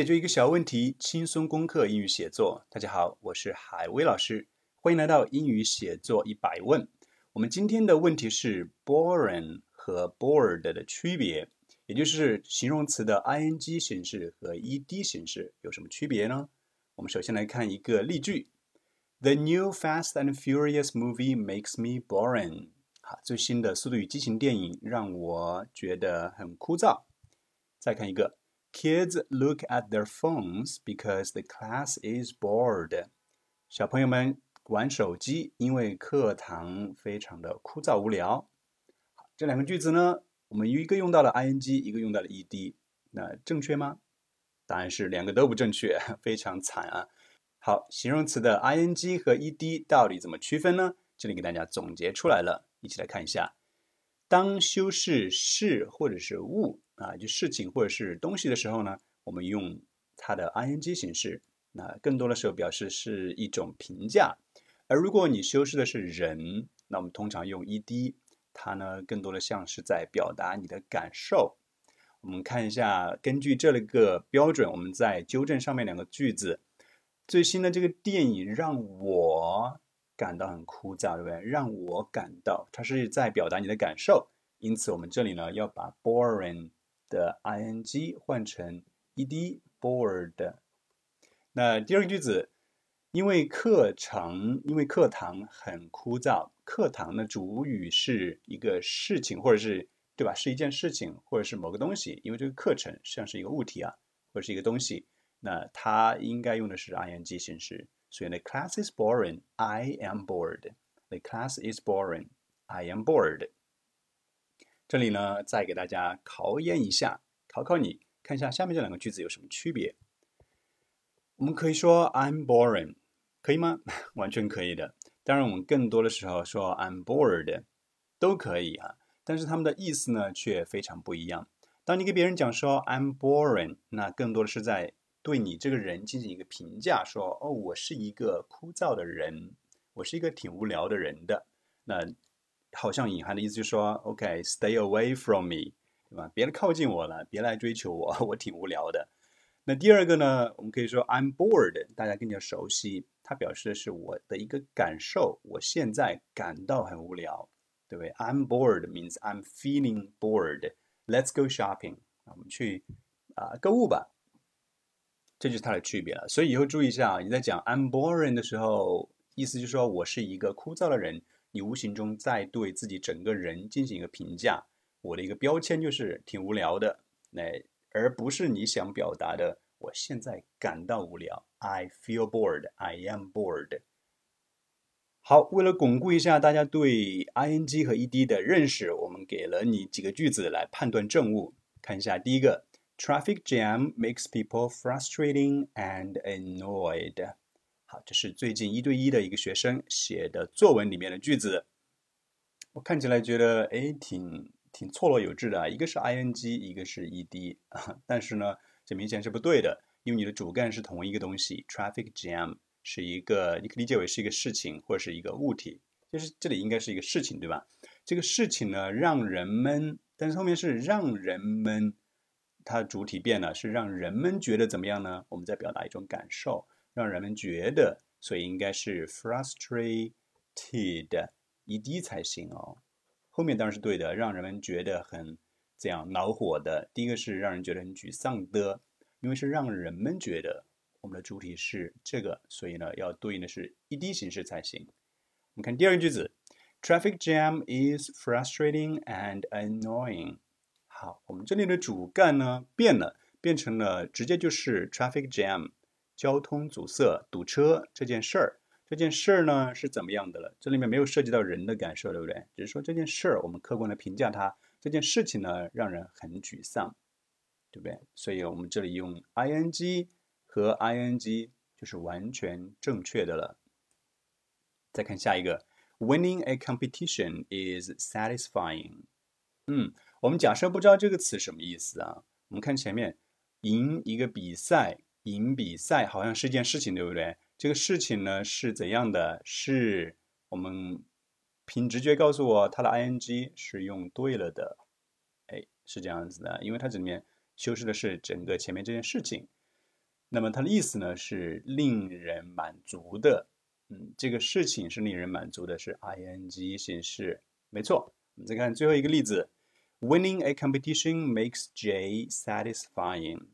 解决一个小问题，轻松攻克英语写作。大家好，我是海威老师，欢迎来到英语写作一百问。我们今天的问题是 boring 和 bored 的区别，也就是形容词的 ing 形式和 ed 形式有什么区别呢？我们首先来看一个例句：The new Fast and Furious movie makes me boring。好，最新的《速度与激情》电影让我觉得很枯燥。再看一个。Kids look at their phones because the class is bored。小朋友们玩手机，因为课堂非常的枯燥无聊。这两个句子呢，我们一个用到了 ing，一个用到了 ed，那正确吗？答案是两个都不正确，非常惨啊。好，形容词的 ing 和 ed 到底怎么区分呢？这里给大家总结出来了，一起来看一下。当修饰事或者是物。啊，就事情或者是东西的时候呢，我们用它的 ing 形式。那更多的时候表示是一种评价。而如果你修饰的是人，那我们通常用 ed，它呢更多的像是在表达你的感受。我们看一下，根据这个标准，我们在纠正上面两个句子。最新的这个电影让我感到很枯燥，对不对？让我感到，它是在表达你的感受。因此，我们这里呢要把 boring。的 ing 换成 ed bored。那第二个句子，因为课程，因为课堂很枯燥。课堂的主语是一个事情，或者是对吧？是一件事情，或者是某个东西。因为这个课程像是一个物体啊，或者是一个东西，那它应该用的是 ing 形式。所以呢，class is boring. I am bored. The class is boring. I am bored. 这里呢，再给大家考验一下，考考你，看一下下面这两个句子有什么区别。我们可以说 I'm boring，可以吗？完全可以的。当然，我们更多的时候说 I'm bored，都可以啊。但是它们的意思呢，却非常不一样。当你给别人讲说 I'm boring，那更多的是在对你这个人进行一个评价，说哦，我是一个枯燥的人，我是一个挺无聊的人的。那好像隐含的意思就是说，OK，stay away from me，对吧？别来靠近我了，别来追求我，我挺无聊的。那第二个呢，我们可以说 I'm bored，大家更加熟悉，它表示的是我的一个感受，我现在感到很无聊，对不对？I'm bored means I'm feeling bored。Let's go shopping，我们去啊购物吧。这就是它的区别了。所以以后注意一下啊，你在讲 I'm boring 的时候，意思就是说我是一个枯燥的人。你无形中在对自己整个人进行一个评价，我的一个标签就是挺无聊的，那而不是你想表达的。我现在感到无聊，I feel bored, I am bored。好，为了巩固一下大家对 ing 和 ed 的认识，我们给了你几个句子来判断正误。看一下第一个，Traffic jam makes people frustrating and annoyed。好，这是最近一对一的一个学生写的作文里面的句子，我看起来觉得哎，挺挺错落有致的啊。一个是 ing，一个是 ed，但是呢，这明显是不对的，因为你的主干是同一个东西。Traffic jam 是一个，你可以理解为是一个事情或者是一个物体，就是这里应该是一个事情，对吧？这个事情呢，让人们，但是后面是让人们，它主体变了，是让人们觉得怎么样呢？我们在表达一种感受。让人们觉得，所以应该是 frustrated ed 才行哦。后面当然是对的，让人们觉得很这样恼火的。第一个是让人觉得很沮丧的，因为是让人们觉得我们的主体是这个，所以呢要对应的是 ed 形式才行。我们看第二个句子，Traffic jam is frustrating and annoying。好，我们这里的主干呢变了，变成了直接就是 traffic jam。交通阻塞、堵车这件事儿，这件事儿呢是怎么样的了？这里面没有涉及到人的感受，对不对？只是说这件事儿，我们客观的评价它。这件事情呢，让人很沮丧，对不对？所以我们这里用 ing 和 ing 就是完全正确的了。再看下一个，Winning a competition is satisfying。嗯，我们假设不知道这个词什么意思啊？我们看前面，赢一个比赛。赢比赛好像是一件事情，对不对？这个事情呢是怎样的？是我们凭直觉告诉我，它的 ing 是用对了的。哎，是这样子的，因为它这里面修饰的是整个前面这件事情。那么它的意思呢是令人满足的。嗯，这个事情是令人满足的，是 ing 形式，没错。我们再看最后一个例子，Winning a competition makes Jay satisfying。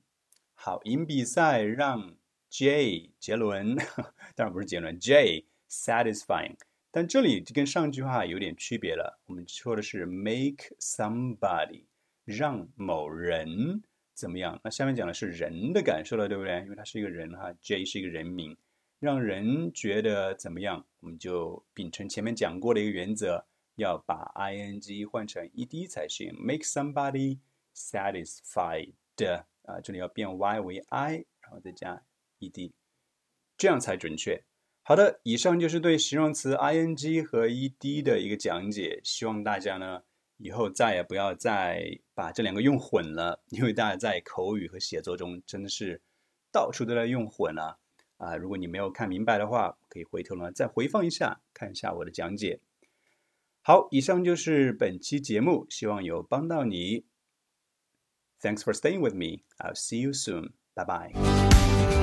好，赢比赛让 J 杰伦，当然不是杰伦，J satisfying。但这里就跟上句话有点区别了，我们说的是 make somebody，让某人怎么样？那下面讲的是人的感受了，对不对？因为他是一个人哈，J 是一个人名。让人觉得怎么样？我们就秉承前面讲过的一个原则，要把 ing 换成 ed 才行。Make somebody satisfied 啊，这里要变 y 为 i，然后再加 ed，这样才准确。好的，以上就是对形容词 ing 和 ed 的一个讲解。希望大家呢以后再也不要再把这两个用混了，因为大家在口语和写作中真的是到处都在用混了。啊，如果你没有看明白的话，可以回头呢再回放一下，看一下我的讲解。好，以上就是本期节目，希望有帮到你。Thanks for staying with me. I'll see you soon. Bye bye.